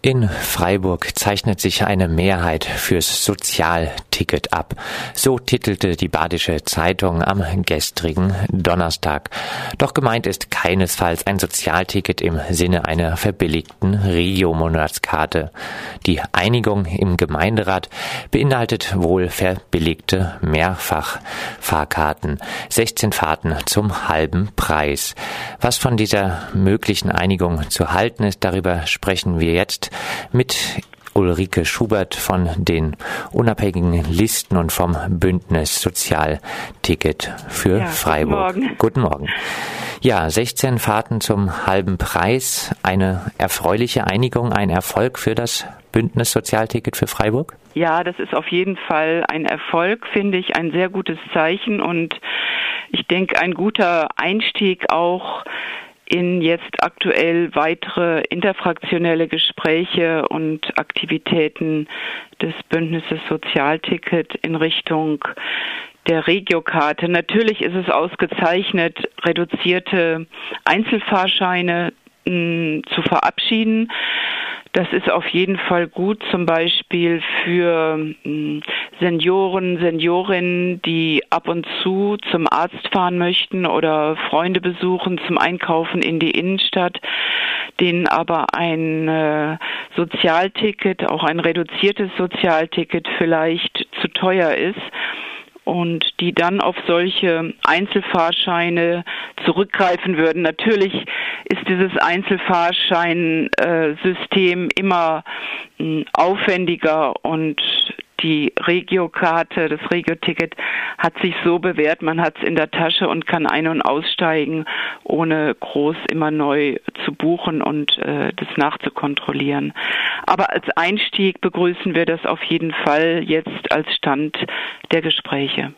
In Freiburg zeichnet sich eine Mehrheit fürs Sozialticket ab. So titelte die Badische Zeitung am gestrigen Donnerstag. Doch gemeint ist keinesfalls ein Sozialticket im Sinne einer verbilligten Regio-Monatskarte. Die Einigung im Gemeinderat beinhaltet wohl verbilligte Mehrfachfahrkarten. 16 Fahrten zum halben Preis. Was von dieser möglichen Einigung zu halten ist, darüber sprechen wir jetzt mit Ulrike Schubert von den unabhängigen Listen und vom Bündnis Sozialticket für ja, Freiburg. Guten Morgen. Guten Morgen. Ja, 16 Fahrten zum halben Preis, eine erfreuliche Einigung, ein Erfolg für das Bündnis Sozialticket für Freiburg? Ja, das ist auf jeden Fall ein Erfolg, finde ich, ein sehr gutes Zeichen und ich denke, ein guter Einstieg auch in jetzt aktuell weitere interfraktionelle Gespräche und Aktivitäten des Bündnisses Sozialticket in Richtung der Regiokarte. Natürlich ist es ausgezeichnet, reduzierte Einzelfahrscheine mh, hm, zu verabschieden. Das ist auf jeden Fall gut, zum Beispiel für hm, Senioren, Seniorinnen, die ab und zu zum Arzt fahren möchten oder Freunde besuchen zum Einkaufen in die Innenstadt, denen aber ein äh, Sozialticket, auch ein reduziertes Sozialticket vielleicht zu teuer ist und die dann auf solche Einzelfahrscheine zurückgreifen würden. Natürlich ist dieses Einzelfahrscheinsystem immer hm, aufwendiger und die Regiokarte, das Regioticket hat sich so bewährt, man hat es in der Tasche und kann ein- und aussteigen, ohne groß immer neu zu buchen und äh, das nachzukontrollieren. Aber als Einstieg begrüßen wir das auf jeden Fall jetzt als Stand der Gespräche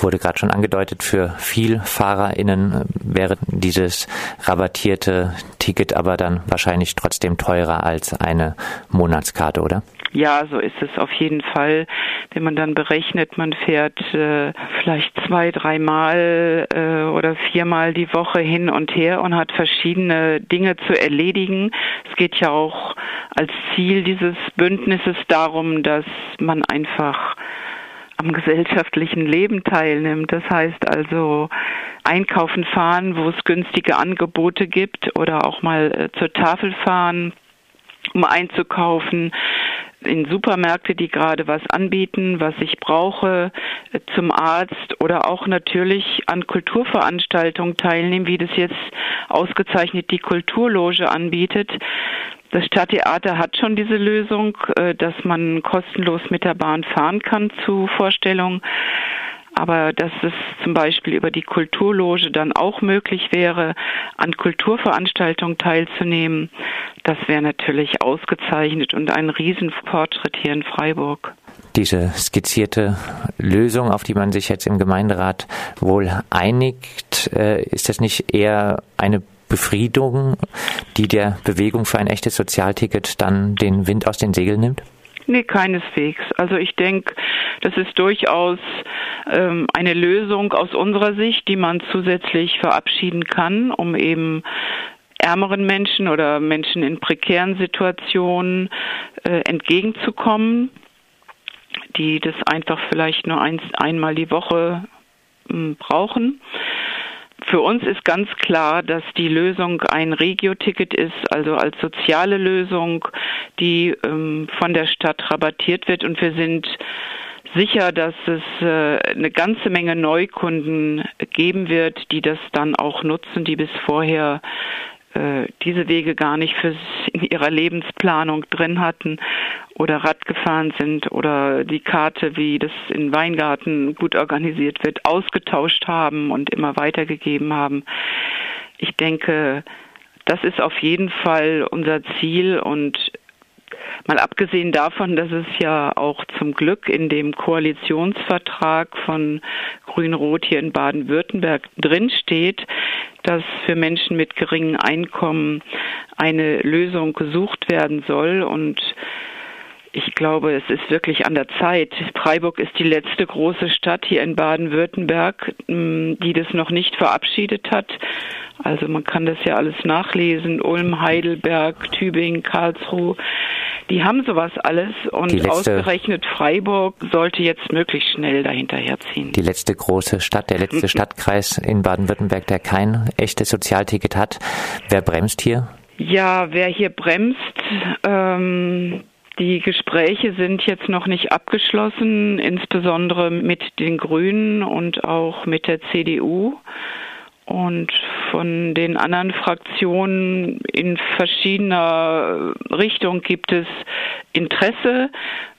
wurde gerade schon angedeutet, für VielfahrerInnen wäre dieses rabattierte Ticket aber dann wahrscheinlich trotzdem teurer als eine Monatskarte, oder? Ja, so ist es auf jeden Fall. Wenn man dann berechnet, man fährt äh, vielleicht zwei, dreimal äh, oder viermal die Woche hin und her und hat verschiedene Dinge zu erledigen. Es geht ja auch als Ziel dieses Bündnisses darum, dass man einfach am gesellschaftlichen Leben teilnimmt. Das heißt also einkaufen fahren, wo es günstige Angebote gibt oder auch mal äh, zur Tafel fahren um einzukaufen, in Supermärkte, die gerade was anbieten, was ich brauche, äh, zum Arzt oder auch natürlich an Kulturveranstaltungen teilnehmen, wie das jetzt ausgezeichnet die Kulturloge anbietet. Das Stadttheater hat schon diese Lösung, äh, dass man kostenlos mit der Bahn fahren kann zu Vorstellungen. Aber dass es zum Beispiel über die Kulturloge dann auch möglich wäre, an Kulturveranstaltungen teilzunehmen, das wäre natürlich ausgezeichnet und ein Riesenfortschritt hier in Freiburg. Diese skizzierte Lösung, auf die man sich jetzt im Gemeinderat wohl einigt, äh, ist das nicht eher eine Befriedung, die der Bewegung für ein echtes Sozialticket dann den Wind aus den Segeln nimmt? Nee, keineswegs. Also ich denke, das ist durchaus ähm, eine Lösung aus unserer Sicht, die man zusätzlich verabschieden kann, um eben ärmeren Menschen oder Menschen in prekären Situationen äh, entgegenzukommen, die das einfach vielleicht nur eins, einmal die Woche äh, brauchen. Für uns ist ganz klar, dass die Lösung ein Regio-Ticket ist, also als soziale Lösung, die ähm, von der Stadt rabattiert wird. Und wir sind sicher, dass es äh, eine ganze Menge Neukunden geben wird, die das dann auch nutzen, die bis vorher äh, diese Wege gar nicht für in ihrer Lebensplanung drin hatten oder Rad gefahren sind oder die Karte, wie das in Weingarten gut organisiert wird, ausgetauscht haben und immer weitergegeben haben. Ich denke, das ist auf jeden Fall unser Ziel und Mal abgesehen davon, dass es ja auch zum Glück in dem Koalitionsvertrag von Grün-Rot hier in Baden-Württemberg drinsteht, dass für Menschen mit geringem Einkommen eine Lösung gesucht werden soll und ich glaube, es ist wirklich an der Zeit. Freiburg ist die letzte große Stadt hier in Baden-Württemberg, die das noch nicht verabschiedet hat. Also man kann das ja alles nachlesen. Ulm, Heidelberg, Tübingen, Karlsruhe. Die haben sowas alles und letzte, ausgerechnet Freiburg sollte jetzt möglichst schnell dahinterherziehen. Die letzte große Stadt, der letzte Stadtkreis in Baden-Württemberg, der kein echtes Sozialticket hat. Wer bremst hier? Ja, wer hier bremst, ähm, die Gespräche sind jetzt noch nicht abgeschlossen, insbesondere mit den Grünen und auch mit der CDU. Und von den anderen Fraktionen in verschiedener Richtung gibt es Interesse,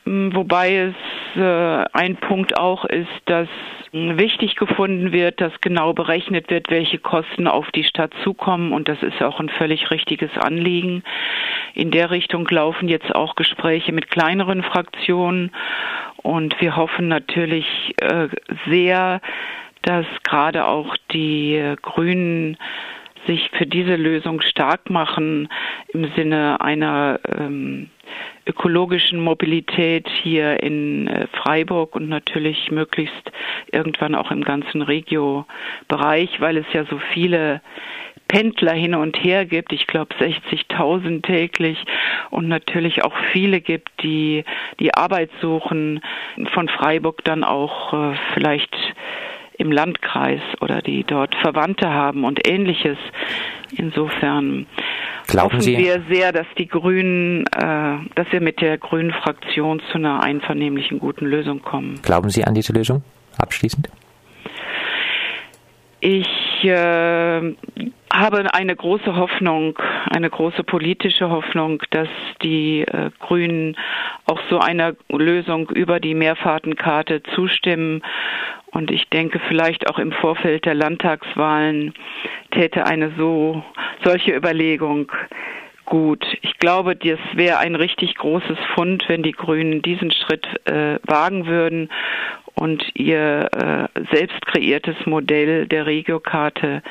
wobei es äh, ein Punkt auch ist, dass wichtig gefunden wird, dass genau berechnet wird, welche Kosten auf die Stadt zukommen. Und das ist auch ein völlig richtiges Anliegen. In der Richtung laufen jetzt auch Gespräche mit kleineren Fraktionen. Und wir hoffen natürlich äh, sehr, dass gerade auch die Grünen sich für diese Lösung stark machen im Sinne einer ähm, ökologischen Mobilität hier in äh, Freiburg und natürlich möglichst irgendwann auch im ganzen Regio-Bereich, weil es ja so viele Pendler hin und her gibt, ich glaube 60.000 täglich und natürlich auch viele gibt, die die Arbeit suchen, von Freiburg dann auch äh, vielleicht im Landkreis oder die dort Verwandte haben und ähnliches. Insofern Glauben hoffen Sie? wir sehr, dass die Grünen, äh, dass wir mit der Grünen Fraktion zu einer einvernehmlichen guten Lösung kommen. Glauben Sie an diese Lösung? Abschließend? Ich äh, habe eine große Hoffnung, eine große politische Hoffnung, dass die äh, Grünen auch so einer Lösung über die Mehrfahrtenkarte zustimmen. Und ich denke, vielleicht auch im Vorfeld der Landtagswahlen täte eine so solche Überlegung gut. Ich glaube, das wäre ein richtig großes Fund, wenn die Grünen diesen Schritt äh, wagen würden und ihr äh, selbst kreiertes Modell der Regiokarte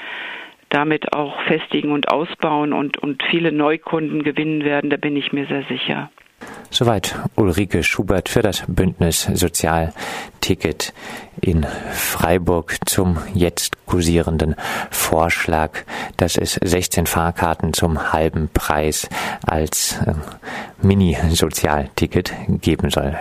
damit auch festigen und ausbauen und, und viele Neukunden gewinnen werden, da bin ich mir sehr sicher. Soweit Ulrike Schubert für das Bündnis Sozialticket in Freiburg zum jetzt kursierenden Vorschlag, dass es 16 Fahrkarten zum halben Preis als äh, Mini-Sozialticket geben soll.